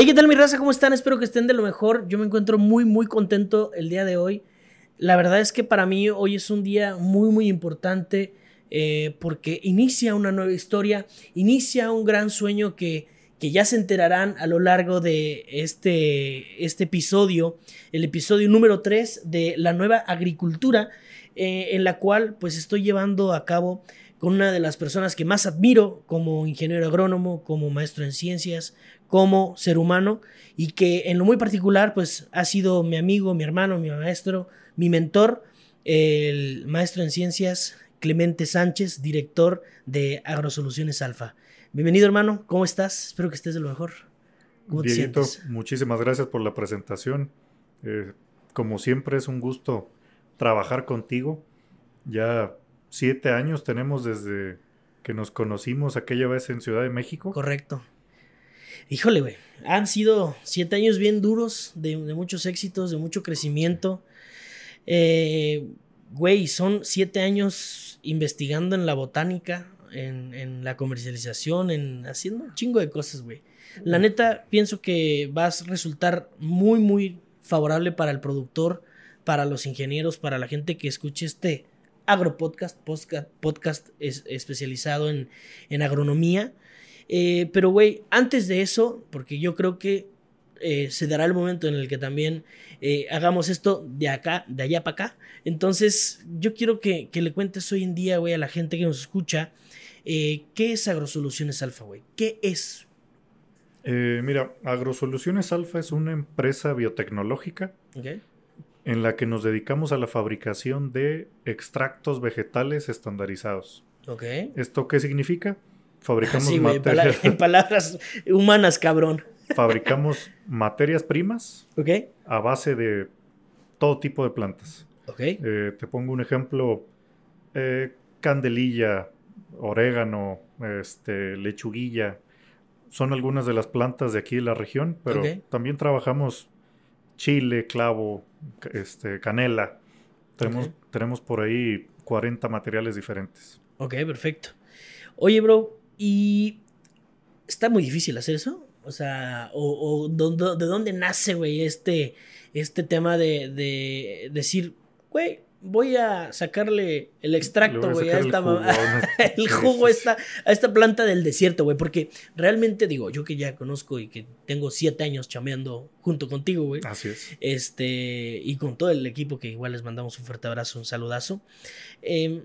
Hey, ¿qué tal mi raza? ¿Cómo están? Espero que estén de lo mejor. Yo me encuentro muy, muy contento el día de hoy. La verdad es que para mí hoy es un día muy, muy importante eh, porque inicia una nueva historia, inicia un gran sueño que, que ya se enterarán a lo largo de este, este episodio, el episodio número 3 de la nueva agricultura, eh, en la cual pues estoy llevando a cabo con una de las personas que más admiro como ingeniero agrónomo, como maestro en ciencias, como ser humano y que en lo muy particular pues ha sido mi amigo, mi hermano, mi maestro, mi mentor, el maestro en ciencias Clemente Sánchez, director de Agrosoluciones Alfa. Bienvenido hermano, ¿cómo estás? Espero que estés de lo mejor. ¿Cómo Dieguito, muchísimas gracias por la presentación. Eh, como siempre es un gusto trabajar contigo. Ya siete años tenemos desde que nos conocimos aquella vez en Ciudad de México. Correcto. Híjole, güey. Han sido siete años bien duros, de, muchos éxitos, de mucho crecimiento. Eh, güey, son siete años investigando en la botánica, en, la comercialización, en haciendo un chingo de cosas, güey. La neta, pienso que vas a resultar muy, muy favorable para el productor, para los ingenieros, para la gente que escuche este agropodcast, podcast, podcast especializado en, en agronomía. Eh, pero, güey, antes de eso, porque yo creo que eh, se dará el momento en el que también eh, hagamos esto de acá, de allá para acá. Entonces, yo quiero que, le cuentes hoy en día, güey, a la gente que nos escucha, ¿qué es Agrosoluciones Alfa, güey? ¿Qué es? mira, Agrosoluciones Alfa es una empresa biotecnológica en la que nos dedicamos a la fabricación de extractos vegetales estandarizados. ¿Esto qué significa? Fabricamos en, palabras humanas, cabrón. Fabricamos materias primas a base de todo tipo de plantas. Eh, te pongo un ejemplo. Eh, candelilla, orégano, este, lechuguilla. Son algunas de las plantas de aquí de la región, pero también trabajamos chile, clavo, este, canela. Tenemos, tenemos por ahí 40 materiales diferentes. Ok, perfecto. Oye, bro, y está muy difícil hacer eso. O sea, o, de dónde nace, güey, este, este tema de, de decir, güey, voy a sacarle el extracto, güey, a esta el jugo, a, esta, a esta planta del desierto, güey, porque realmente digo, yo que ya conozco y que tengo siete años chameando junto contigo, güey. Así es. Este, y con todo el equipo que igual les mandamos un fuerte abrazo, un saludazo. Em,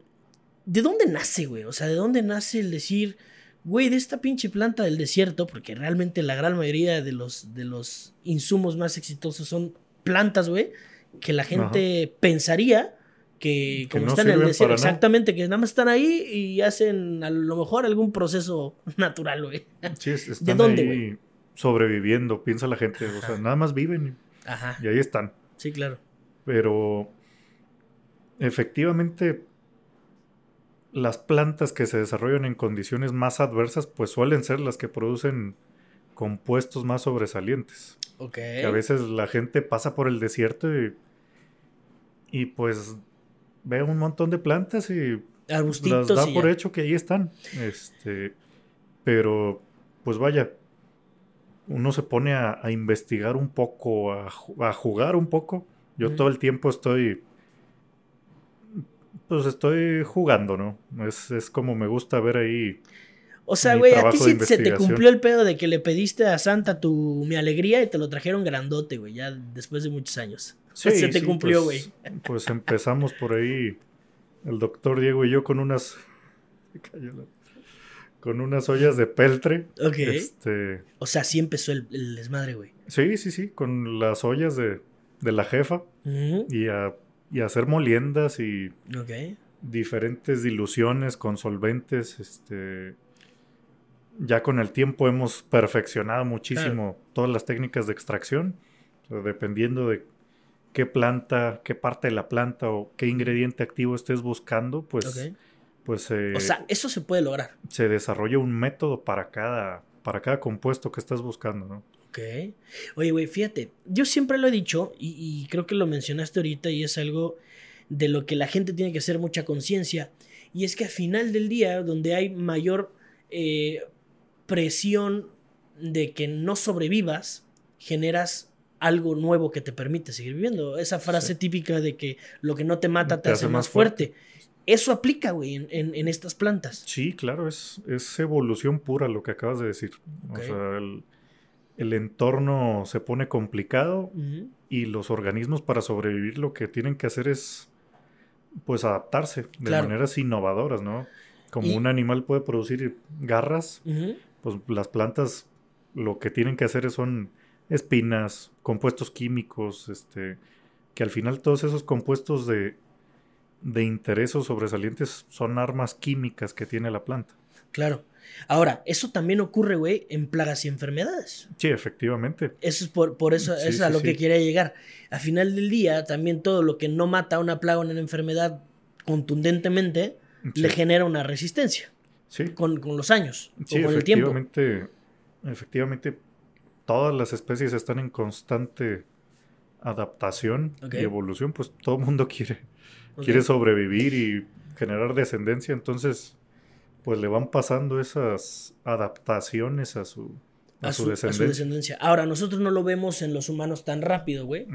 ¿De dónde nace, güey? O sea, ¿de dónde nace el decir güey, de esta pinche planta del desierto, porque realmente la gran mayoría de los, de los insumos más exitosos son plantas, güey, que la gente pensaría que, como están en el desierto, exactamente, que nada más están ahí y hacen a lo mejor algún proceso natural, güey. Sí, están ¿De dónde, ahí sobreviviendo, piensa la gente, o sea, nada más viven Ajá. y ahí están. Sí, claro. Pero efectivamente las plantas que se desarrollan en condiciones más adversas, pues suelen ser las que producen compuestos más sobresalientes. Ok. a veces la gente pasa por el desierto y, y pues ve un montón de plantas y las da por hecho que ahí están. Este, pero, pues vaya, uno se pone a, investigar un poco, a, jugar un poco. Yo todo el tiempo estoy pues estoy jugando, ¿no? Es, como me gusta ver ahí. O sea, güey, a ti sí se te cumplió el pedo de que le pediste a Santa tu mi alegría y te lo trajeron grandote, güey, ya después de muchos años. Sí, se te cumplió, pues, güey. Pues, empezamos por ahí, el doctor Diego y yo con unas. con unas ollas de peltre. Ok. Este, o sea, sí empezó el, desmadre, güey. Sí, sí, sí, con las ollas de, la jefa. Y a y hacer moliendas y diferentes diluciones con solventes. Este, ya con el tiempo hemos perfeccionado muchísimo todas las técnicas de extracción, dependiendo de qué planta, qué parte de la planta o qué ingrediente activo estés buscando, pues, pues o sea, eso se puede lograr. Se desarrolla un método para cada, para cada compuesto que estás buscando, ¿no? Ok. Oye, güey, fíjate, yo siempre lo he dicho y, creo que lo mencionaste ahorita y es algo de lo que la gente tiene que hacer mucha conciencia. Y es que al final del día, donde hay mayor eh, presión de que no sobrevivas, generas algo nuevo que te permite seguir viviendo. Esa frase típica de que lo que no te mata te, hace, más fuerte. Eso aplica, güey, en, estas plantas. Sí, claro, es, es, evolución pura lo que acabas de decir. O sea, el, entorno se pone complicado y los organismos para sobrevivir lo que tienen que hacer es pues adaptarse de maneras innovadoras, ¿no? Como un animal puede producir garras, pues las plantas lo que tienen que hacer son espinas, compuestos químicos, este, que al final todos esos compuestos de, de interés o sobresalientes son armas químicas que tiene la planta. Claro. Ahora, eso también ocurre, güey, en plagas y enfermedades. Sí, efectivamente. Eso es por, por eso, es a lo que quería llegar. Al final del día, también todo lo que no mata a una plaga o una enfermedad contundentemente le genera una resistencia. Sí. Con, los años o con el tiempo. Efectivamente, efectivamente, todas las especies están en constante adaptación y evolución, pues todo el mundo quiere, quiere sobrevivir y generar descendencia, entonces pues le van pasando esas adaptaciones a su, a, su, descendencia. Ahora, nosotros no lo vemos en los humanos tan rápido, güey,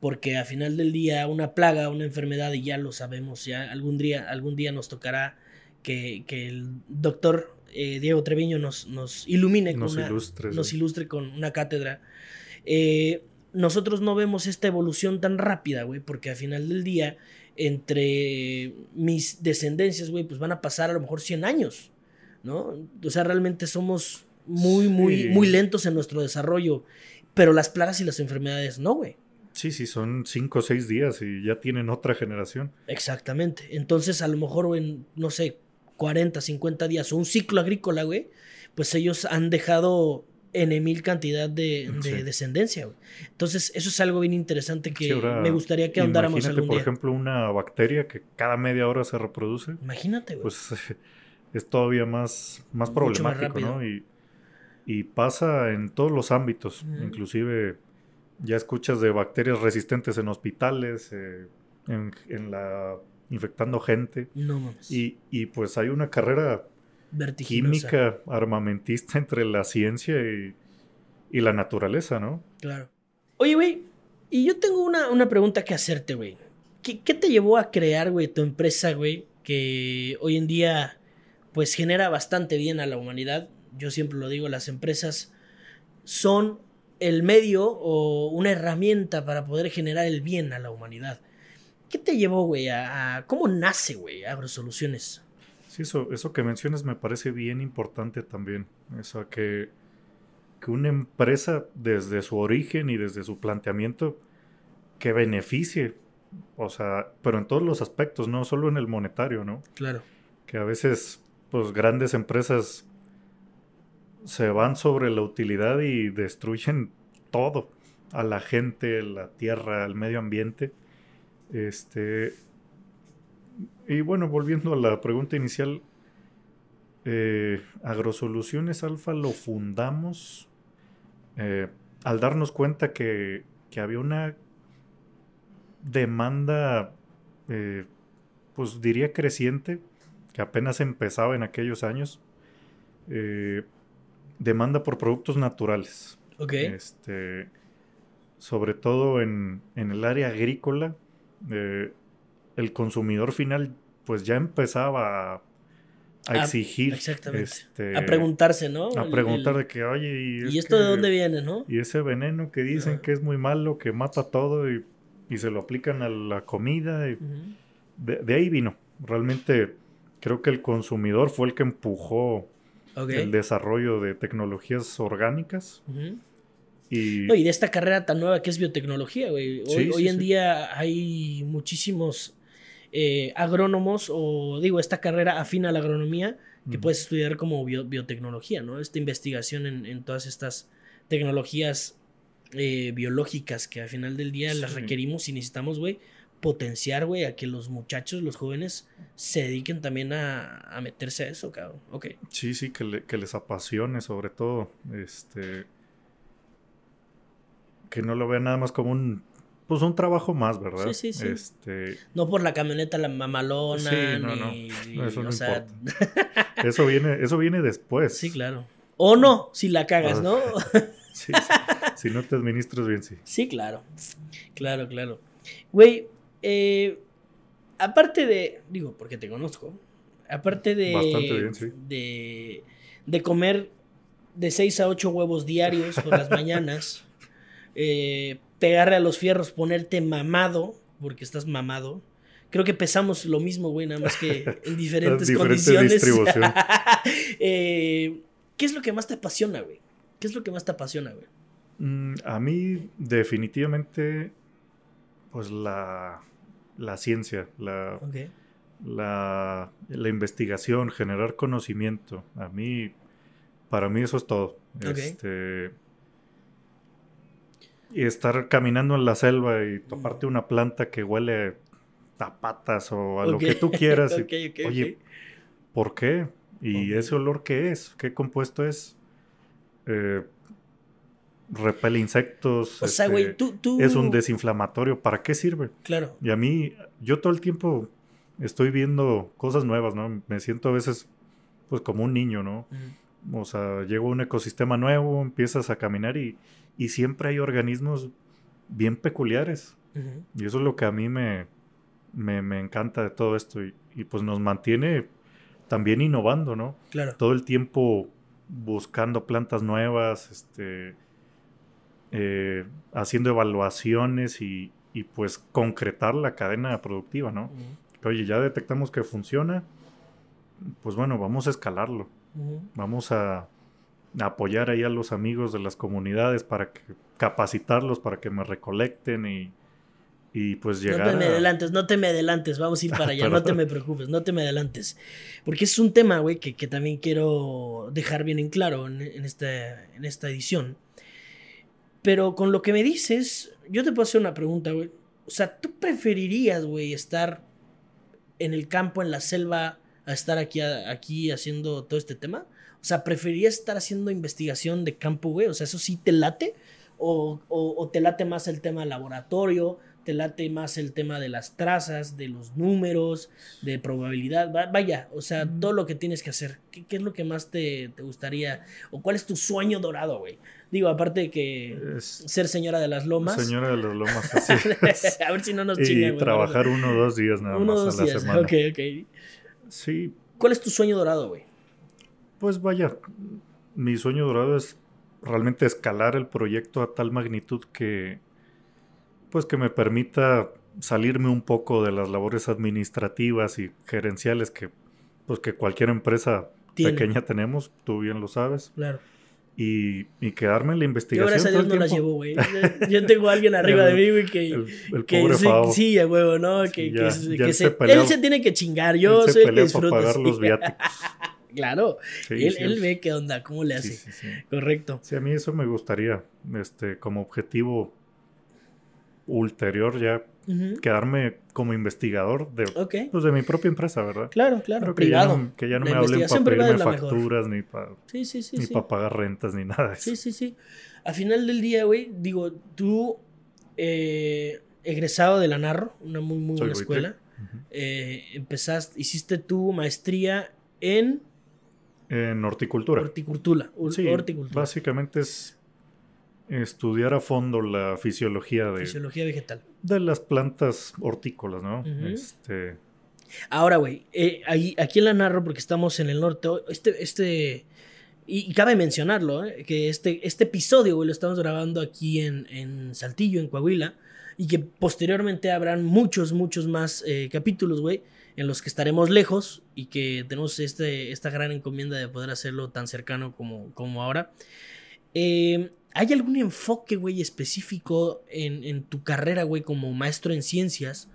porque a final del día una plaga, una enfermedad, y ya lo sabemos, ya algún día, algún día nos tocará que, que el doctor eh, Diego Treviño nos, nos ilumine, nos, con una, ilustre, nos ilustre con una cátedra. Eh, nosotros no vemos esta evolución tan rápida, güey, porque al final del día, entre mis descendencias, güey, pues van a pasar a lo mejor 100 años, ¿no? O sea, realmente somos muy, muy, muy lentos en nuestro desarrollo, pero las plagas y las enfermedades no, güey. Sí, sí, son 5 o 6 días y ya tienen otra generación. Exactamente. Entonces, a lo mejor en, no sé, 40, 50 días o un ciclo agrícola, güey, pues ellos han dejado en mil cantidad de, descendencia, güey. Entonces, eso es algo bien interesante que me gustaría que ahondáramos algún día. por ejemplo, una bacteria que cada media hora se reproduce. Imagínate, güey. Pues es todavía más, más problemático, ¿no? Y, pasa en todos los ámbitos, inclusive ya escuchas de bacterias resistentes en hospitales, eh, en, en la infectando gente. No mames. Y, y pues hay una carrera química armamentista entre la ciencia y, y, la naturaleza, ¿no? Claro. Oye, güey, y yo tengo una, una pregunta que hacerte, güey. ¿Qué, ¿Qué, te llevó a crear, güey, tu empresa, güey, que hoy en día, pues, genera bastante bien a la humanidad? Yo siempre lo digo, las empresas son el medio o una herramienta para poder generar el bien a la humanidad. ¿Qué te llevó, güey, a, cómo nace, güey, AgroSoluciones? Sí, eso, eso que mencionas me parece bien importante también. Eso que, que una empresa desde su origen y desde su planteamiento que beneficie, o sea, pero en todos los aspectos, no solo en el monetario, ¿no? Claro. Que a veces, pues grandes empresas se van sobre la utilidad y destruyen todo, a la gente, la tierra, el medio ambiente. Este. Y bueno, volviendo a la pregunta inicial, eh, Agrosoluciones Alfa lo fundamos eh, al darnos cuenta que, había una demanda, eh, pues diría creciente, que apenas empezaba en aquellos años, demanda por productos naturales. Ok. Este, sobre todo en, en el área agrícola, eh, el consumidor final pues ya empezaba a, ah, exigir. exactamente. Este, a preguntarse, ¿no? A preguntar de que, oye, ¿y, esto de dónde viene, no? Y ese veneno que dicen que es muy malo, que mata todo y, se lo aplican a la comida. Y de, ahí vino. Realmente creo que el consumidor fue el que empujó el desarrollo de tecnologías orgánicas. Y... de esta carrera tan nueva que es biotecnología, güey. Hoy, en día hay muchísimos eh, agrónomos, o digo, esta carrera afina a la agronomía, que puedes estudiar como biotecnología, ¿no? Esta investigación en, todas estas tecnologías eh, biológicas que al final del día las requerimos y necesitamos, güey, potenciar, güey, a que los muchachos, los jóvenes, se dediquen también a, meterse a eso, cabrón. Ok. Sí, sí, que, que les apasione sobre todo. Este que no lo vean nada más como un pues un trabajo más, ¿verdad? Sí, sí, sí. Este... No por la camioneta la mamalona, sí, no, no. eso no importa. eso viene, eso viene después. Sí, claro. O no, si la cagas, ¿no? sí, Si no te administras bien, sí. Sí, claro. Claro, claro. Güey, eh, aparte de, digo, porque te conozco, aparte de... Bastante bien, sí. De, de comer de 6 a 8 huevos diarios por las mañanas, eh, pegarle a los fierros, ponerte mamado, porque estás mamado. Creo que pesamos lo mismo, güey, nada más que en diferentes condiciones. eh, ¿Qué es lo que más te apasiona, güey? ¿Qué es lo que más te apasiona, güey? Mm, a mí, definitivamente, pues la, la ciencia, la, la, la, investigación, generar conocimiento. A mí, para mí eso es todo. Este, y estar caminando en la selva y toparte una planta que huele a patas o a lo que tú quieras. Oye, ¿por qué? ¿Y ese olor qué es? ¿Qué compuesto es? Eh, repele insectos. O sea, güey, este, tú, tú... Es un desinflamatorio. ¿Para qué sirve? Claro. Y a mí, yo todo el tiempo estoy viendo cosas nuevas, ¿no? Me siento a veces, pues, como un niño, ¿no? O sea, llego a un ecosistema nuevo, empiezas a caminar y, y siempre hay organismos bien peculiares. Y eso es lo que a mí me, me, me encanta de todo esto. Y, y, pues nos mantiene también innovando, ¿no? Claro. Todo el tiempo buscando plantas nuevas, este, eh, haciendo evaluaciones y, y, pues concretar la cadena productiva, ¿no? Oye, ya detectamos que funciona, pues bueno, vamos a escalarlo. Vamos a, apoyar ahí a los amigos de las comunidades para que capacitarlos para que me recolecten y, y pues llegar No te me adelantes, no te me adelantes, vamos a ir para allá, no te me preocupes, no te me adelantes. Porque es un tema, güey, que, que, también quiero dejar bien en claro en, en, esta, en esta edición. Pero con lo que me dices, yo te puedo hacer una pregunta, güey. O sea, ¿tú preferirías, güey, estar en el campo, en la selva, a estar aquí, aquí haciendo todo este tema? O sea, ¿preferirías estar haciendo investigación de campo, güey? O sea, ¿eso sí te late? ¿O, o, o te late más el tema laboratorio? te late más el tema de las trazas, de los números, de probabilidad, vaya, o sea, todo lo que tienes que hacer. ¿Qué, qué es lo que más te, te, gustaría? ¿O cuál es tu sueño dorado, güey? Digo, aparte de que ser señora de las lomas. Señora de las lomas, así A ver si no nos chingan, Y trabajar uno o dos días nada uno, más dos a la días. semana. Ok, ok. Sí. ¿Cuál es tu sueño dorado, güey? Pues vaya, mi sueño dorado es realmente escalar el proyecto a tal magnitud que pues que me permita salirme un poco de las labores administrativas y gerenciales que pues que cualquier empresa pequeña tenemos, tú bien lo sabes. Claro. Y, y quedarme en la investigación. Yo gracias a Dios no las llevo, güey. Yo tengo a alguien arriba de mí, güey, que... El, el que pobre sí, Favo. sí, a huevo, ¿no? Que, Sí, ya- que, ya que él se, se pelea- él se tiene que chingar, yo Él se soy el que disfruta. pagar los viáticos. claro, Sí, él, sí, él el- ve qué onda, cómo le hace. sí. Correcto. Sí, a mí eso me gustaría, este, como objetivo ulterior ya quedarme como investigador de, Ok, pues, de mi propia empresa, ¿verdad? claro, claro. Creo que ya privado. no, que ya no La me hablen para pedirme mejor. facturas ni para Sí, sí, pagar rentas ni nada de eso. Sí, sí, sí. Al final del día, güey, digo, tú, eh, egresado de la Narro, una muy, muy Soy buena escuela, eh, empezaste, hiciste tu maestría en En horticultura. horticultura. ur- Sí, horticultura, básicamente es estudiar a fondo la fisiología de, fisiología vegetal. de las plantas hortícolas, ¿no? Este, Ahora, güey, eh, aquí en la Narro, porque estamos en el norte, este, este, y, y cabe mencionarlo, eh, que este, este episodio, güey, lo estamos grabando aquí en, en Saltillo, en Coahuila, y que posteriormente habrán muchos, muchos más eh, capítulos, güey, en los que estaremos lejos y que tenemos este, esta gran encomienda de poder hacerlo tan cercano como, como ahora. Eh, ¿Hay algún enfoque, güey, específico en, en tu carrera, güey, como maestro en ciencias,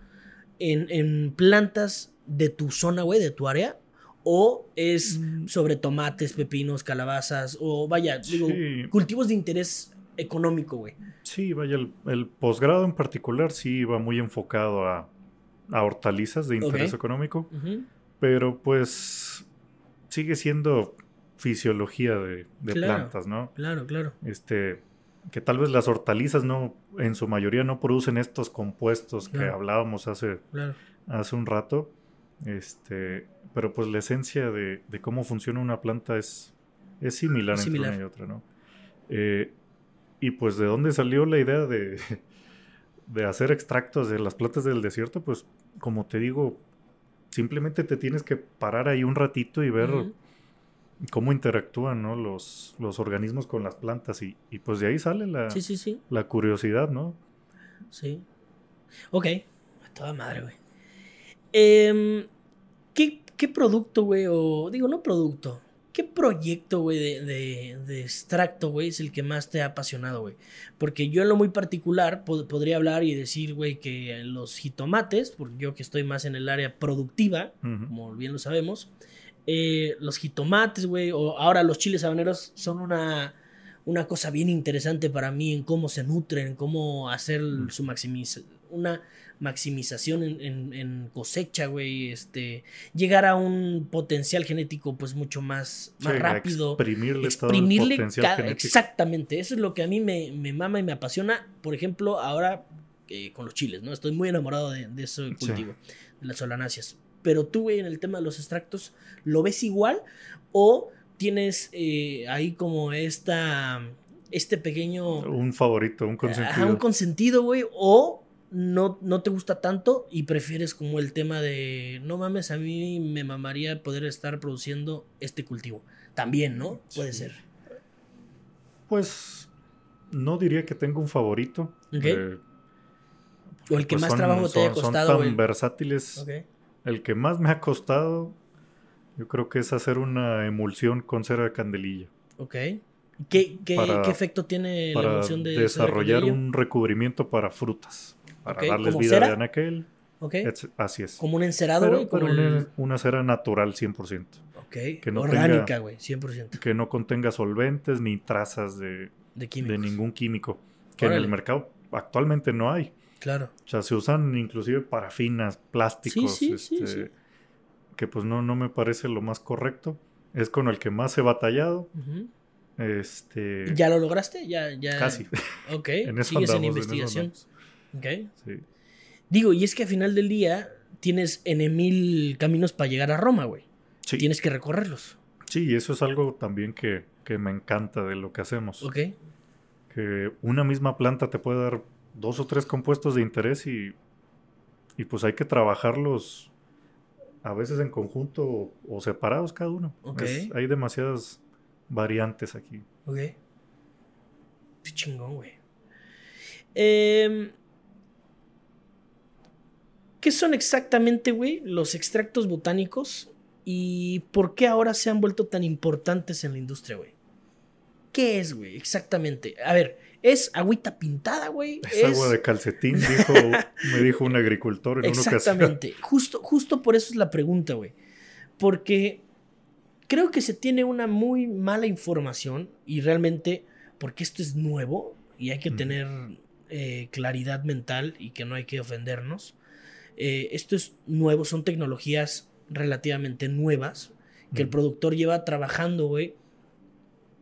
en, en plantas de tu zona, güey, de tu área? ¿O es Mm. sobre tomates, pepinos, calabazas? O vaya, digo, cultivos de interés económico, güey. sí, vaya, el, el posgrado en particular sí iba muy enfocado a, a hortalizas de interés económico, pero pues sigue siendo fisiología de, de Claro. plantas, ¿no? Claro, claro. este que tal vez las hortalizas no en su mayoría no producen estos compuestos que hablábamos hace, Claro. hace un rato este pero pues la esencia de, de cómo funciona una planta es es similar entre una y otra, ¿no? Eh, y pues de dónde salió la idea de, de hacer extractos de las plantas del desierto, pues como te digo, simplemente te tienes que parar ahí un ratito y ver cómo interactúan ¿no? los, los organismos con las plantas y, pues de ahí sale la, la curiosidad, ¿no? Sí. Ok, toda madre, güey. Em, ¿qué, ¿Qué producto, güey? O digo, no producto. ¿Qué proyecto, güey, de, de, extracto, güey, es el que más te ha apasionado, güey? Porque yo en lo muy particular podría hablar y decir, güey, que los jitomates, porque yo que estoy más en el área productiva, como bien lo sabemos, eh, los jitomates, güey, o ahora los chiles habaneros son una, una cosa bien interesante para mí en cómo se nutren, cómo hacer su maximización, una maximización en, cosecha, güey, este, llegar a un potencial genético pues mucho más, más rápido. Exprimirle, exprimirle Exactamente, eso es lo que a mí me, mama y me apasiona, por ejemplo, ahora eh, con los chiles, ¿no? Estoy muy enamorado de, de ese cultivo, de las solanáceas. Pero tú, güey, en el tema de los extractos, ¿lo ves igual o tienes eh, ahí como esta este pequeño... Un favorito, un consentido. un consentido, güey. O no, no te gusta tanto y prefieres como el tema de, no mames, a mí me mamaría poder estar produciendo este cultivo. También, ¿no? Puede ser. Pues no diría que tengo un favorito. Eh, o el que pues más trabajo te haya costado. Son tan versátiles. El que más me ha costado, yo creo que es hacer una emulsión con cera de candelilla. Ok. ¿Qué, qué, efecto tiene la emulsión de desarrollar un recubrimiento para frutas para darles vida de anaquel. así es. Como un encerado, Pero, pero una, cera natural 100%. Ok. Que no Orgánica, güey, 100%. Que no contenga solventes ni trazas de, de, ningún químico. Que en el mercado actualmente no hay. Claro. O sea, se usan inclusive parafinas, plásticos. Sí, sí, este, que pues no, no me parece lo más correcto. Es con el que más he batallado. Este. ¿Ya lo lograste? Ya, ya. Casi. Ok. en eso Sigues en investigación. Ok. Sí. Digo, y es que al final del día tienes en mil caminos para llegar a Roma, güey. Sí. Tienes que recorrerlos. Sí, y eso es algo también que, me encanta de lo que hacemos. Ok. Que una misma planta te puede dar dos o tres compuestos de interés y, y pues hay que trabajarlos a veces en conjunto o, separados cada uno. Ok. hay demasiadas variantes aquí. Ok. Qué chingón, güey. Eh, ¿Qué son exactamente, güey, los extractos botánicos y por qué ahora se han vuelto tan importantes en la industria, güey? ¿Qué es, güey? Exactamente. A ver, es agüita pintada, güey. Es, agua de calcetín, dijo, me dijo un agricultor en una ocasión. Exactamente. Justo, justo por eso es la pregunta, güey. Porque creo que se tiene una muy mala información y realmente, porque esto es nuevo y hay que tener eh, claridad mental y que no hay que ofendernos. Eh, esto es nuevo, son tecnologías relativamente nuevas que el productor lleva trabajando, güey,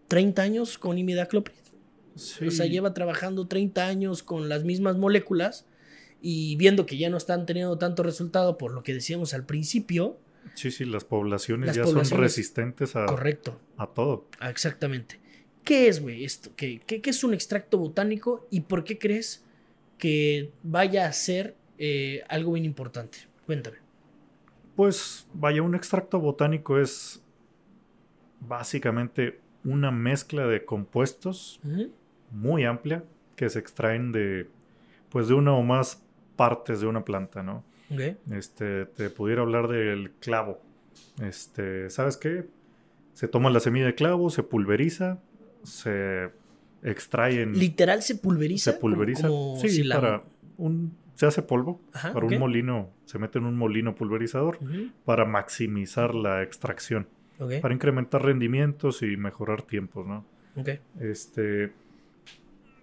30 años con imidacloprid. O sea, lleva trabajando 30 años con las mismas moléculas y viendo que ya no están teniendo tanto resultado por lo que decíamos al principio. Sí, sí, las poblaciones ya son resistentes a, correcto. a todo. Ah, exactamente. ¿Qué es, güey, esto? ¿Qué, ¿Qué, qué, es un extracto botánico y por qué crees que vaya a ser eh, algo bien importante. Cuéntame. Pues vaya, un extracto botánico es básicamente una mezcla de compuestos muy amplia que se extraen de pues de una o más partes de una planta, ¿no? Este, te pudiera hablar del clavo. Este, ¿sabes qué? Se toma la semilla de clavo, se pulveriza, se extrae en... ¿Literal se pulveriza? Se pulveriza. sí, para un se hace polvo para un molino, se mete en un molino pulverizador para maximizar la extracción, para incrementar rendimientos y mejorar tiempos, ¿no? Este,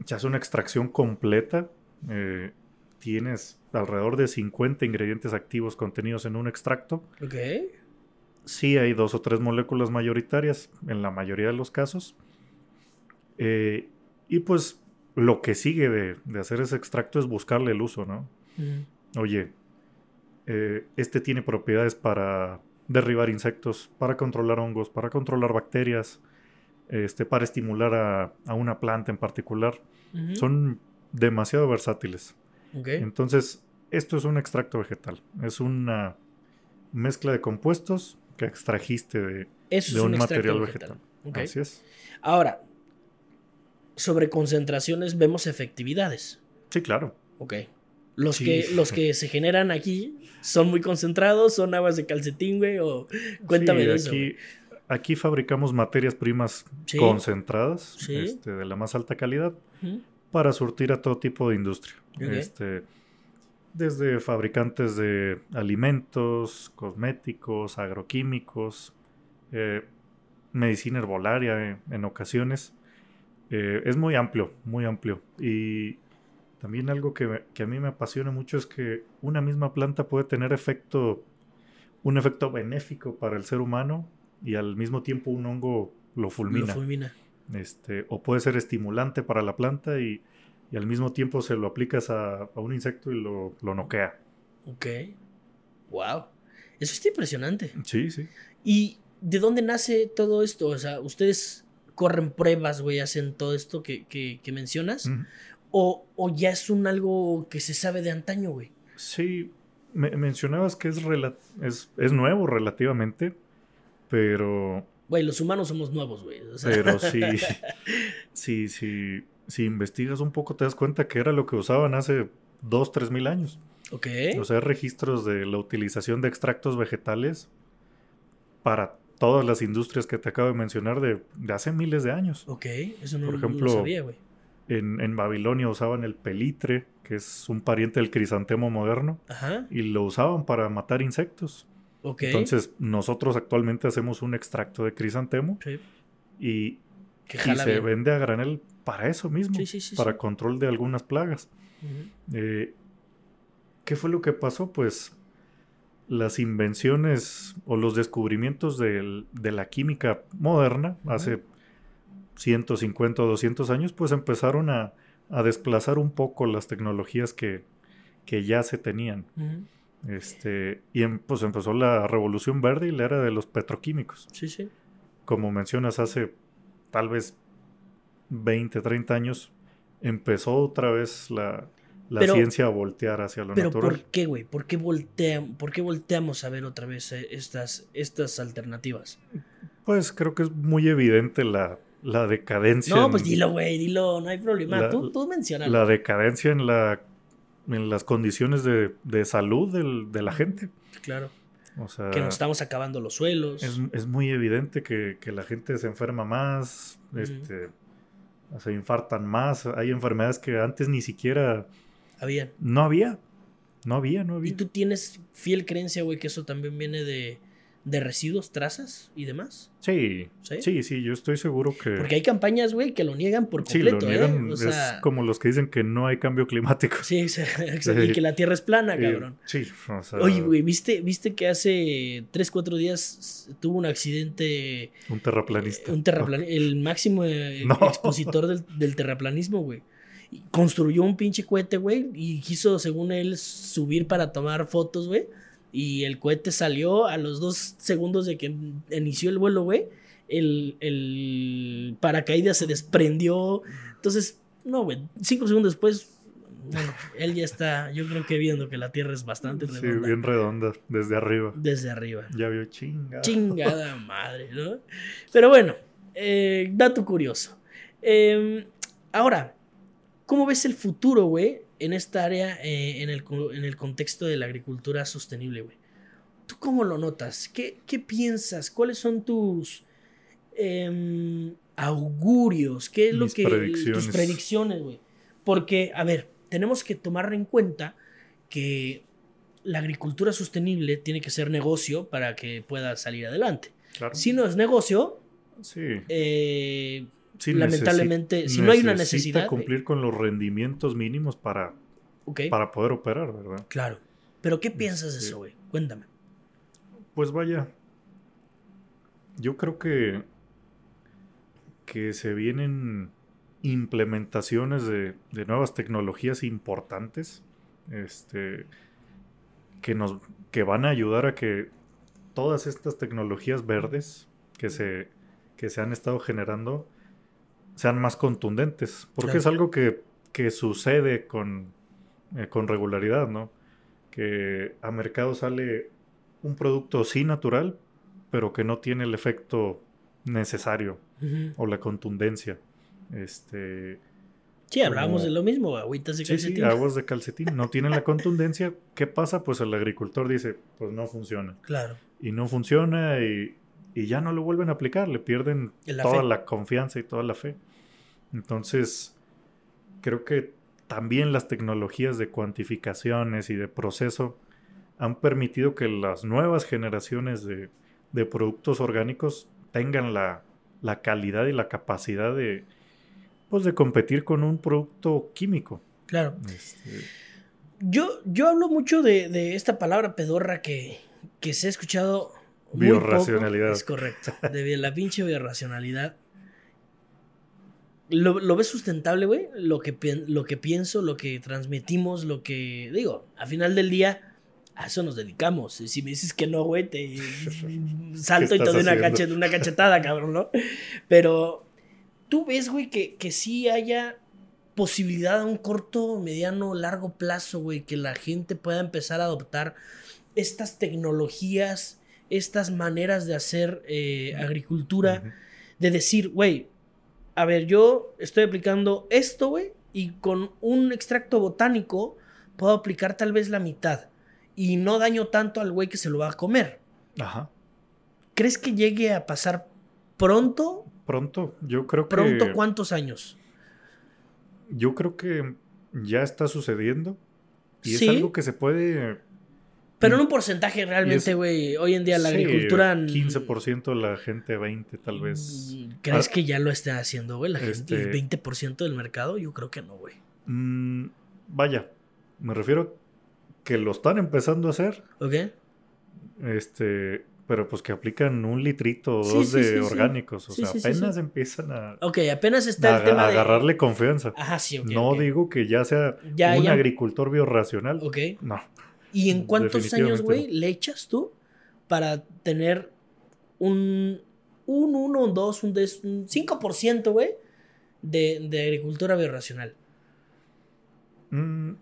se hace una extracción completa, eh, tienes alrededor de 50 ingredientes activos contenidos en un extracto. Sí hay dos o tres moléculas mayoritarias en la mayoría de los casos. Eh, y pues lo que sigue de, hacer ese extracto es buscarle el uso, ¿no? Oye, eh, este tiene propiedades para derribar insectos, para controlar hongos, para controlar bacterias. este, para estimular a, una planta en particular. Son demasiado versátiles. Entonces, esto es un extracto vegetal. Es una mezcla de compuestos que extrajiste de, un, material vegetal. Así es. Ahora, sobre concentraciones vemos efectividades. Sí, claro. Ok. Los, que, los que se generan aquí son muy concentrados, son aguas de calcetín, güey, o cuéntame de eso. Aquí fabricamos materias primas concentradas, este, de la más alta calidad, para surtir a todo tipo de industria. Este, desde fabricantes de alimentos, cosméticos, agroquímicos, eh, medicina herbolaria en ocasiones. Eh, es muy amplio, muy amplio. Y también algo que, que, a mí me apasiona mucho es que una misma planta puede tener efecto, un efecto benéfico para el ser humano y al mismo tiempo un hongo lo fulmina. Lo fulmina. Este, o puede ser estimulante para la planta y, y al mismo tiempo se lo aplicas a, a un insecto y lo, lo, noquea. Ok. Wow. Eso está impresionante. Sí, sí. ¿Y de dónde nace todo esto? O sea, ustedes corren pruebas, güey, hacen todo esto que, que, que mencionas. o, o, ya es un algo que se sabe de antaño, güey? Sí, me, mencionabas que es, es, es, nuevo relativamente, pero... Güey, los humanos somos nuevos, güey. Pero sí, sí, sí, si investigas un poco te das cuenta que era lo que usaban hace dos, tres mil años. Ok. O sea, registros de la utilización de extractos vegetales para todas las industrias que te acabo de mencionar de, hace miles de años. Ok, eso no, Por ejemplo, lo sabía, güey. En, en, Babilonia usaban el pelitre, que es un pariente del crisantemo moderno, Ajá. y lo usaban para matar insectos. Ok. Entonces, nosotros actualmente hacemos un extracto de crisantemo sí. y, y se vende a granel para eso mismo, para control de algunas plagas. Eh, ¿Qué fue lo que pasó? Pues las invenciones o los descubrimientos de la química moderna hace 150 o 200 años, pues empezaron a, desplazar un poco las tecnologías que, ya se tenían. Este, y em, pues empezó la revolución verde y la era de los petroquímicos. Sí, sí. Como mencionas, hace tal vez 20, 30 años, empezó otra vez la, ciencia a voltear hacia lo pero natural. ¿por qué, güey? ¿Por qué, ¿Por qué volteamos a ver otra vez eh, estas, estas alternativas? Pues creo que es muy evidente la, la decadencia. No, pues dilo, güey, dilo, no hay problema. tú, tú mencionas. La decadencia en, la, en las condiciones de, salud de la gente. Claro. O sea, que nos estamos acabando los suelos. Es, muy evidente que, la gente se enferma más, este, se infartan más. Hay enfermedades que antes ni siquiera... Había. No había. No había, no había. ¿Y tú tienes fiel creencia, güey, que eso también viene de, de residuos, trazas y demás. Sí, sí, sí, yo estoy seguro que... Porque hay campañas, güey, que lo niegan por completo. Sí, lo niegan, ¿eh? es como los que dicen que no hay cambio climático. Sí, y que la Tierra es plana, cabrón. Sí, o sea... Oye, güey, ¿viste, ¿viste que hace 3, 4 días tuvo un accidente... Un terraplanista. Un terraplanista, el máximo eh, expositor del, del terraplanismo, güey construyó un pinche cohete, güey, y quiso, según él, subir para tomar fotos, güey. Y el cohete salió a los dos segundos de que inició el vuelo, güey. El, el paracaídas se desprendió. Entonces, no, güey. Cinco segundos después, bueno, él ya está, yo creo que viendo que la Tierra es bastante redonda. Sí, bien redonda, desde arriba. Desde arriba. Ya vio chingada. Chingada madre, ¿no? Pero bueno, eh, dato curioso. Em, ahora, ¿cómo ves el futuro, güey, en esta área, eh, en, el, en, el, contexto de la agricultura sostenible, güey. ¿Tú cómo lo notas? ¿Qué, qué piensas? ¿Cuáles son tus em, augurios? ¿Qué es lo que... Tus predicciones, güey. Porque, a ver, tenemos que tomar en cuenta que la agricultura sostenible tiene que ser negocio para que pueda salir adelante. Si no es negocio, sí. eh, lamentablemente, si no hay una necesidad. cumplir con los rendimientos mínimos para, para poder operar, ¿verdad? Claro. Pero ¿qué piensas de eso, güey? Cuéntame. Pues vaya. Yo creo que. que se vienen implementaciones de, de nuevas tecnologías importantes. Este. Que nos. que van a ayudar a que todas estas tecnologías verdes que se que se han estado generando sean más contundentes, porque es algo que, que sucede con, eh, con regularidad, ¿no? Que a mercado sale un producto sí natural, pero que no tiene el efecto necesario o la contundencia. Este, sí, hablábamos de lo mismo, agüitas de calcetín. Sí, aguas de calcetín. No tienen la contundencia. ¿Qué pasa? Pues el agricultor dice, pues no funciona. Claro. Y no funciona y, ya no lo vuelven a aplicar. Le pierden toda la confianza y toda la fe. Entonces, creo que también las tecnologías de cuantificaciones y de proceso han permitido que las nuevas generaciones de, de productos orgánicos tengan la, la, calidad y la capacidad de, pues, de competir con un producto químico. Claro. Este, yo, yo hablo mucho de, de, esta palabra pedorra que, que se ha escuchado. Biorracionalidad. Es correcto. De la pinche biorracionalidad. ¿Lo, lo ves sustentable, güey? Lo que, lo que pienso, lo que transmitimos, lo que. Digo, a final del día a eso nos dedicamos. Si me dices que no, güey, te salto y te doy una, una cachetada, cabrón, ¿no? Pero tú ves, güey, que, que sí haya posibilidad a un corto, mediano, largo plazo, güey, que la gente pueda empezar a adoptar estas tecnologías, estas maneras de hacer eh, agricultura, de decir, güey, a ver, yo estoy aplicando esto, güey, y con un extracto botánico puedo aplicar tal vez la mitad y no daño tanto al güey que se lo va a comer. Ajá. ¿Crees que llegue a pasar pronto? Pronto, yo creo que. ¿Pronto cuántos años? Yo creo que ya está sucediendo. Y es algo que se puede. Pero en un porcentaje realmente, güey. Hoy en día la agricultura. 15% de la gente, 20% tal vez. ¿Crees ah, que ya lo esté haciendo, güey? La gente, el 20% este del mercado, yo creo que no, güey. Mm, vaya, me refiero que lo están empezando a hacer. Ok. Este, pero pues que aplican un litrito o dos de orgánicos. O sea, apenas empiezan a. Ok, apenas está el tema de. agarrarle confianza. Ajá, sí, No digo que ya sea un agricultor biorracional. Ok. No. ¿Y en cuántos años, güey, le echas tú para tener un. Un 1, un 2, un 5%, güey, de, de agricultura biorracional? Mmm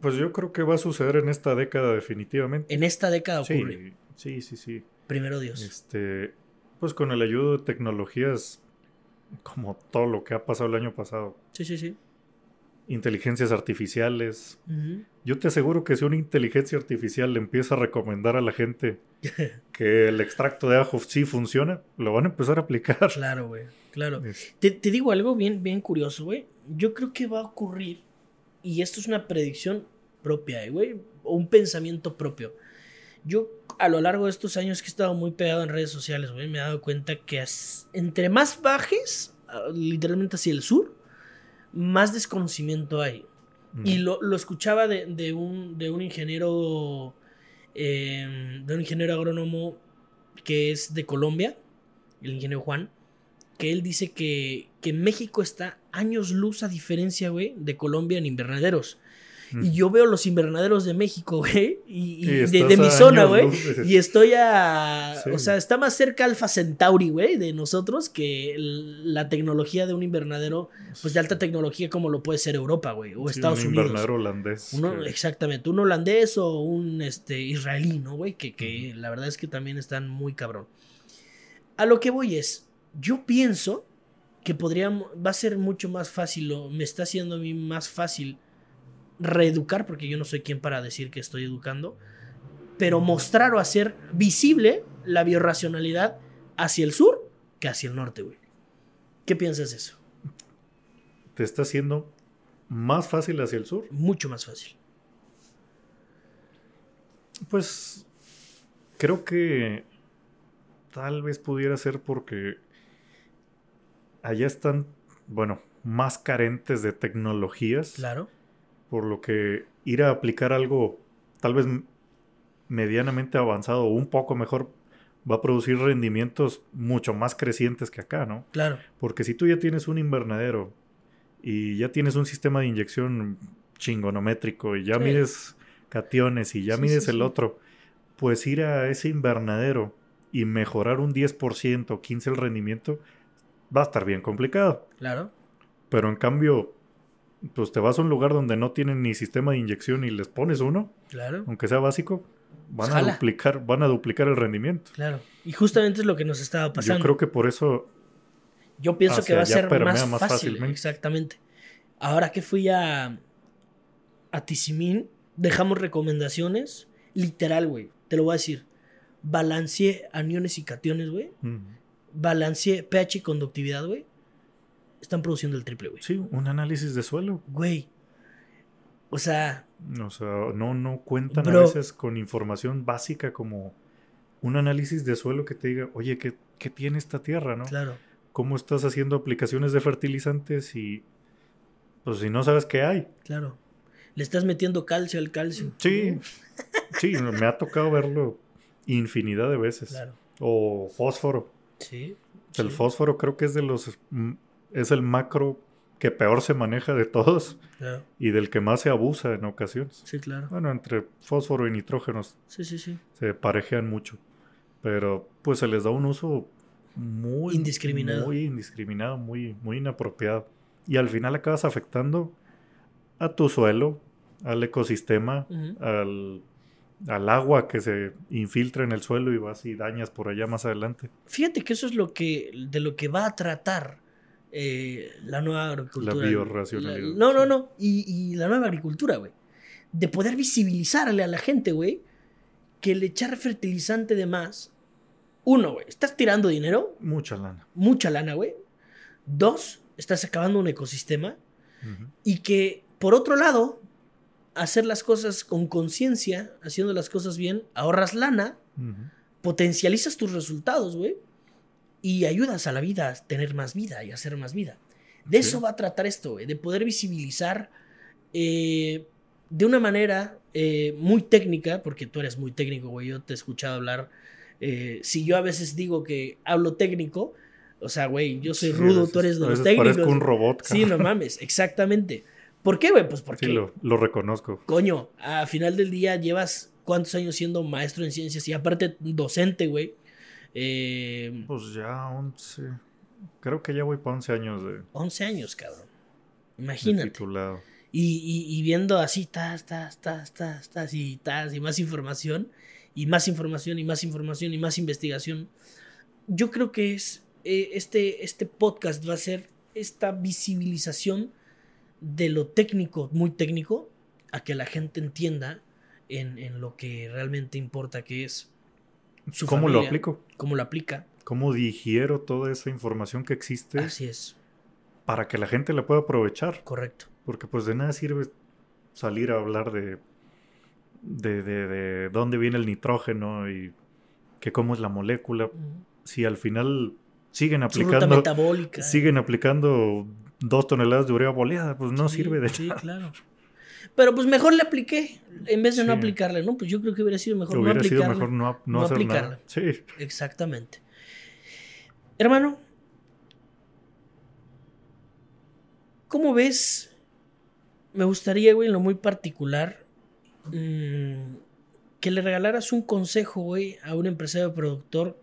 pues yo creo que va a suceder en esta década definitivamente. En esta década ocurre. Sí, sí, sí. Primero Dios. Este, pues con el ayudo de tecnologías como todo lo que ha pasado el año pasado. Sí, sí, sí. Inteligencias artificiales. Yo te aseguro que si una inteligencia artificial le empieza a recomendar a la gente que el extracto de ajo sí funciona, lo van a empezar a aplicar. Claro, güey. Claro. Te, te, digo algo bien, bien curioso, güey. Yo creo que va a ocurrir y esto es una predicción propia, eh, güey, o un pensamiento propio. Yo a lo largo de estos años que he estado muy pegado en redes sociales, güey, me he dado cuenta que entre más bajes, ah, literalmente hacia el sur, más desconocimiento hay. Y lo, escuchaba de, un, de un ingeniero, em, de un ingeniero agrónomo que es de Colombia, el ingeniero Juan, que él dice que, que México está años luz a diferencia, güey, de Colombia en invernaderos. Y yo veo los invernaderos de México, güey, y, de, mi zona, güey. Y estoy a. O sea, está más cerca Alfa Centauri, güey, de nosotros que la tecnología de un invernadero, pues de alta tecnología, como lo puede ser Europa, güey, o Estados un Unidos. invernadero holandés. Exactamente, un holandés o un este, israelí, ¿no, güey? Que, que la verdad es que también están muy cabrón. A lo que voy es, yo pienso que podríamos, va a ser mucho más fácil, o me está haciendo a mí más fácil reeducar, porque yo no soy quien para decir que estoy educando, pero mostrar o hacer visible la biorracionalidad hacia el sur que hacia el norte, güey. ¿Qué piensas de eso? ¿Te está haciendo más fácil hacia el sur? Mucho más fácil. Pues creo que tal vez pudiera ser porque allá están, bueno, más carentes de tecnologías. Claro. Por lo que ir a aplicar algo tal vez medianamente avanzado o un poco mejor va a producir rendimientos mucho más crecientes que acá, ¿no? Claro. Porque si tú ya tienes un invernadero y ya tienes un sistema de inyección chingonométrico y ya mides cationes y ya mides el otro, pues ir a ese invernadero y mejorar un 10% o 15% el rendimiento, va a estar bien complicado. Claro. Pero en cambio, pues te vas a un lugar donde no tienen ni sistema de inyección y les pones uno, claro. aunque sea básico, van a duplicar, van a duplicar el rendimiento. Claro. Y justamente es lo que nos estaba pasando. Yo creo que por eso. Yo pienso que va a ser más, más fácil. Exactamente. Ahora que fui a, a Tizimín, dejamos recomendaciones. Literal, güey. Te lo voy a decir. Balanceé aniones y cationes, güey. Balanceé pH y conductividad, güey están produciendo el triple, güey. Sí, un análisis de suelo. Güey. O sea. O sea, no, no cuentan a veces con información básica como un análisis de suelo que te diga, oye, ¿qué, qué tiene esta tierra, no? Claro. ¿Cómo estás haciendo aplicaciones de fertilizantes y. Pues si no sabes qué hay. Claro. Le estás metiendo calcio al calcio. Sí. sí, me ha tocado verlo infinidad de veces. Claro. O fósforo. Sí. El fósforo creo que es de los es el macro que peor se maneja de todos y del que más se abusa en ocasiones. Sí, claro. Bueno, entre fósforo y nitrógenos sí, sí, sí. se parejean mucho, pero pues se les da un uso muy indiscriminado, muy indiscriminado, muy muy inapropiado y al final acabas afectando a tu suelo, al ecosistema, al al agua que se infiltra en el suelo y vas y dañas por allá más adelante. Fíjate que eso es lo que de lo que va a tratar eh, la nueva agricultura. La biorracionalidad. no, no, no. Y, la nueva agricultura, güey. De poder visibilizarle a la gente, güey, que el echar fertilizante de más, uno, güey, estás tirando dinero. Mucha lana. Mucha lana, güey. Dos, estás acabando un ecosistema. Y que, por otro lado, hacer las cosas con conciencia, haciendo las cosas bien, ahorras lana, potencializas tus resultados, güey y ayudas a la vida a tener más vida y a hacer más vida. De eso va a tratar esto, de poder visibilizar eh, de una manera eh, muy técnica, porque tú eres muy técnico, güey, yo te he escuchado hablar. Eh, si yo a veces digo que hablo técnico, o sea, güey, yo soy rudo, tú eres de los técnicos. un robot. Sí, no mames, exactamente. ¿Por qué, güey? Pues porque. Sí, lo, lo, reconozco. Coño, a final del día llevas cuántos años siendo maestro en ciencias y aparte docente, güey. Eh, pues ya 11. Creo que ya voy para 11 años de. 11 años, cabrón. Imagínate. titulado. Y, y, viendo así, tas, tas, tas, tas, tas, y tas, y más información, y más información, y más información, y más investigación. Yo creo que es. Eh, este, este podcast va a ser esta visibilización de lo técnico, muy técnico, a que la gente entienda en, en lo que realmente importa, que es ¿Cómo lo aplico? ¿Cómo lo aplica? ¿Cómo digiero toda esa información que existe? Así es. Para que la gente la pueda aprovechar. Correcto. Porque pues de nada sirve salir a hablar de, de, de, dónde viene el nitrógeno y que cómo es la molécula. Si al final siguen aplicando... metabólica. Siguen aplicando dos toneladas de urea boleada, pues no sirve de sí, claro. Pero pues mejor le apliqué en vez de no aplicarle, ¿no? Pues yo creo que hubiera sido mejor no aplicarle. Sido mejor no, no, aplicarle. Sí. Exactamente. Hermano, ¿cómo ves? Me gustaría, güey, en lo muy particular, mm, que le regalaras un consejo, güey, a un empresario productor.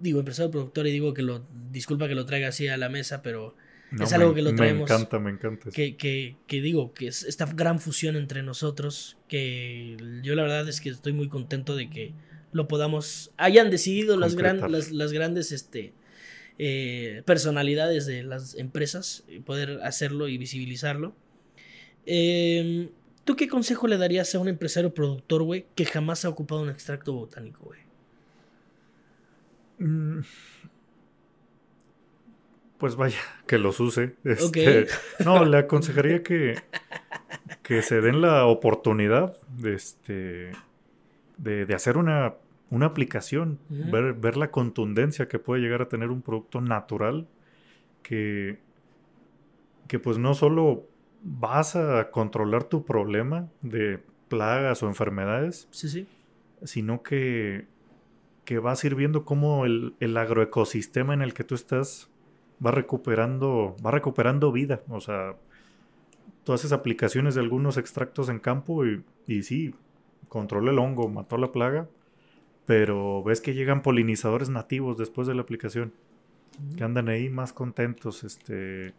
Digo, empresario productor y digo que lo, disculpa que lo traiga así a la mesa, pero es algo que lo traemos. Me encanta, me encanta. Que, que, que, digo, que es esta gran fusión entre nosotros, que yo la verdad es que estoy muy contento de que lo podamos, hayan decidido las, las, las, grandes este, eh, personalidades de las empresas, poder hacerlo y visibilizarlo. Em, ¿Tú qué consejo le darías a un empresario productor, güey, que jamás ha ocupado un extracto botánico, güey? Mm, pues vaya, que los use. Este, no, le aconsejaría que, que se den la oportunidad de, este, de, hacer una, una aplicación, ver, ver, la contundencia que puede llegar a tener un producto natural que, que pues no solo vas a controlar tu problema de plagas o enfermedades, sí, sí. sino que, que vas a ir viendo cómo el, el agroecosistema en el que tú estás va recuperando, va recuperando vida. O sea, tú haces aplicaciones de algunos extractos en campo y, y sí, controla el hongo, mató la plaga, pero ves que llegan polinizadores nativos después de la aplicación, que andan ahí más contentos, este...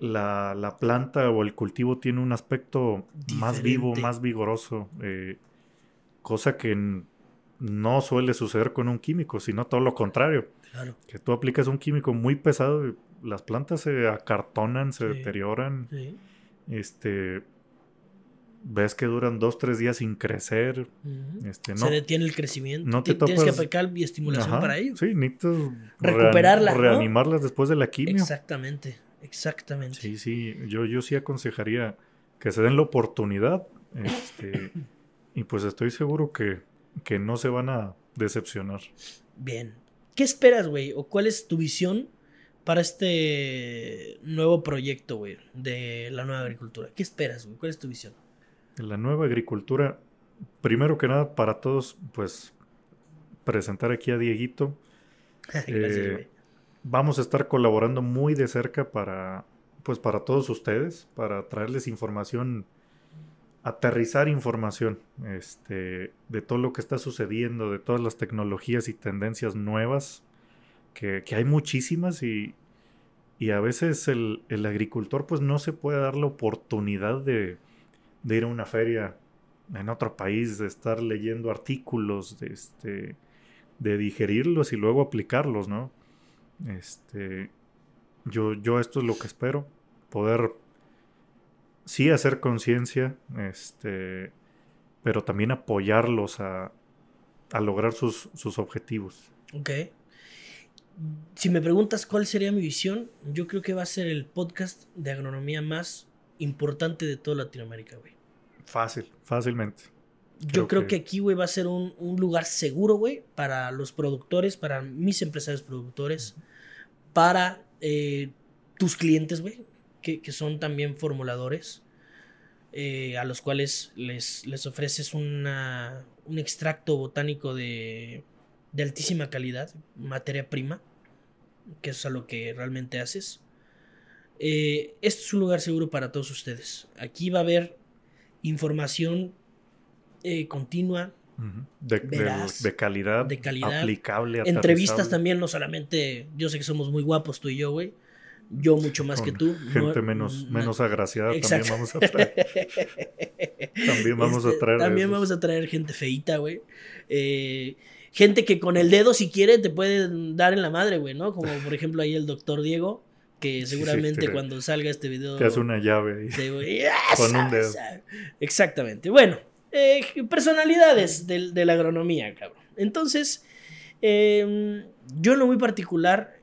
La, la, planta o el cultivo tiene un aspecto más vivo, más vigoroso, eh, cosa que no suele suceder con un químico, sino todo lo contrario. Que tú aplicas un químico muy pesado, y las plantas se acartonan, se deterioran. Este, ves que duran dos, tres días sin crecer. este, Se detiene el crecimiento. No te Tienes que aplicar estimulación para ello. Sí, necesitas recuperarlas. Reanimarlas después de la quimio. Exactamente, exactamente. Sí, sí, yo, yo sí aconsejaría que se den la oportunidad. Este, y pues estoy seguro que, que no se van a decepcionar. Bien. ¿Qué esperas, güey? ¿O cuál es tu visión para este nuevo proyecto, güey, de la nueva agricultura? ¿Qué esperas, güey? ¿Cuál es tu visión? La nueva agricultura, primero que nada, para todos, pues, presentar aquí a Dieguito. Eh, vamos a estar colaborando muy de cerca para, pues, para todos ustedes, para traerles información, aterrizar información, este, de todo lo que está sucediendo, de todas las tecnologías y tendencias nuevas, que, hay muchísimas y, y a veces el, el, agricultor, pues, no se puede dar la oportunidad de de ir a una feria en otro país, de estar leyendo artículos, de, este, de digerirlos y luego aplicarlos, ¿no? Este, yo, yo esto es lo que espero, poder sí hacer conciencia, este, pero también apoyarlos a, a lograr sus, sus objetivos. Ok. Si me preguntas cuál sería mi visión, yo creo que va a ser el podcast de agronomía más importante de toda Latinoamérica, güey. Fácil, fácilmente. Yo creo, que... aquí, güey, va a ser un, lugar seguro, güey, para los productores, para mis empresarios productores, para eh, tus clientes, güey, que, son también formuladores, eh, a los cuales les, les ofreces una, un extracto botánico de, de altísima calidad, materia prima, que es a lo que realmente haces. Eh, este es un lugar seguro para todos ustedes. Aquí va a haber información eh, continua. de, calidad, de calidad, aplicable. Entrevistas también, no solamente, yo sé que somos muy guapos tú y yo, güey. Yo mucho más que tú. Gente menos, menos agraciada también vamos a traer. también vamos a este, traer. También vamos a traer gente feita, güey. Eh, gente que con el dedo, si quiere, te puede dar en la madre, güey, ¿no? Como por ejemplo ahí el doctor Diego que seguramente cuando salga este video... Te hace una llave con un dedo. Exactamente. Bueno, eh, personalidades de, la agronomía, cabrón. Entonces, em, yo no muy particular,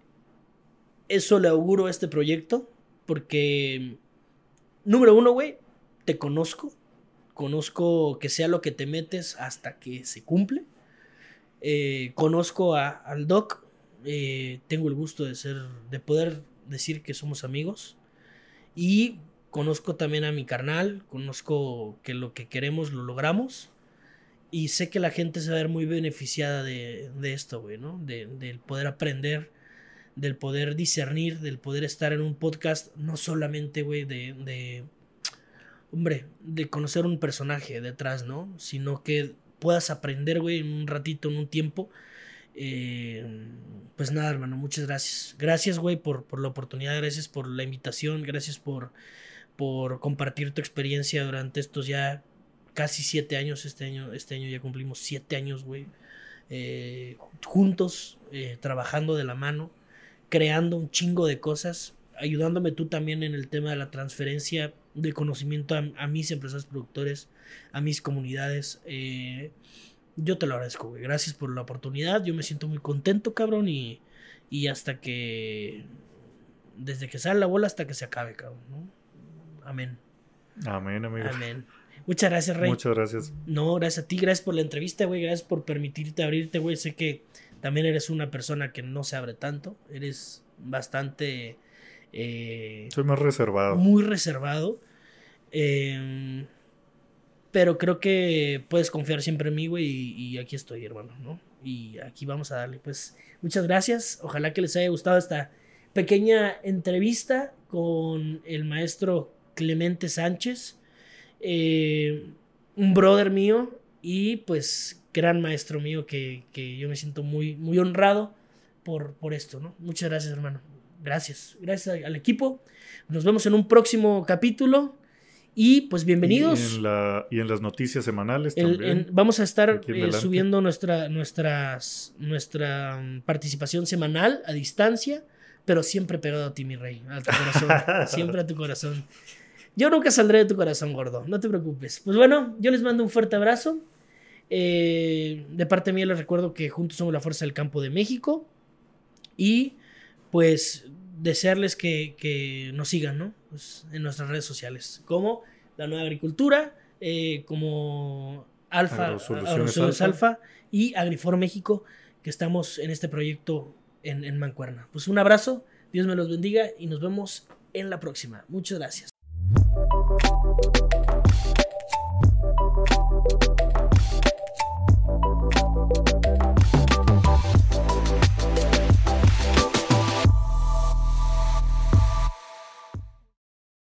eso le auguro a este proyecto, porque, número uno, güey, te conozco, conozco que sea lo que te metes hasta que se cumple. Eh, conozco al doc, eh, tengo el gusto de ser, de poder decir que somos amigos. Y conozco también a mi carnal, conozco que lo que queremos lo logramos. Y sé que la gente se va a ver muy beneficiada de, esto, güey, ¿no? De, del poder aprender, del poder discernir, del poder estar en un podcast, no solamente, güey, de, de, hombre, de conocer un personaje detrás, ¿no? Sino que puedas aprender, güey, en un ratito, en un tiempo, eh, pues nada, hermano, muchas gracias. Gracias, güey, por, por la oportunidad, gracias por la invitación, gracias por, por compartir tu experiencia durante estos ya casi siete años. Este año, este año ya cumplimos siete años, güey. Eh, juntos, eh, trabajando de la mano, creando un chingo de cosas, ayudándome tú también en el tema de la transferencia de conocimiento a, mis empresas productores, a mis comunidades. Eh, yo te lo agradezco, güey. Gracias por la oportunidad. Yo me siento muy contento, cabrón. Y, y hasta que. Desde que sale la bola hasta que se acabe, cabrón. Amén. Amén, amigo. Amén. Muchas gracias, Rey. Muchas gracias. No, gracias a ti. Gracias por la entrevista, güey. Gracias por permitirte abrirte, güey. Sé que también eres una persona que no se abre tanto. Eres bastante. Eh, Soy más reservado. Muy reservado. Eh, pero creo que puedes confiar siempre en mí, güey, y, aquí estoy, hermano, ¿no? Y aquí vamos a darle, pues, muchas gracias. Ojalá que les haya gustado esta pequeña entrevista con el maestro Clemente Sánchez, eh, un brother mío, y pues gran maestro mío que, yo me siento muy, muy honrado por, por esto, ¿no? Muchas gracias, hermano. Gracias. Gracias al equipo. Nos vemos en un próximo capítulo. Y pues bienvenidos. Y en, las noticias semanales también. vamos a estar eh, subiendo nuestra, nuestras, nuestra mm, participación semanal a distancia, pero siempre pegado a ti, mi rey, a tu corazón. siempre a tu corazón. Yo nunca saldré de tu corazón, gordo. No te preocupes. Pues bueno, yo les mando un fuerte abrazo. Eh, de parte mía les recuerdo que juntos somos la fuerza del campo de México. Y pues desearles que, nos sigan ¿no? Pues, en nuestras redes sociales, como La Nueva Agricultura, eh, como Alfa, Soluciones Alfa. y Agrifor México, que estamos en este proyecto en, en Mancuerna. Pues un abrazo, Dios me los bendiga y nos vemos en la próxima. Muchas gracias.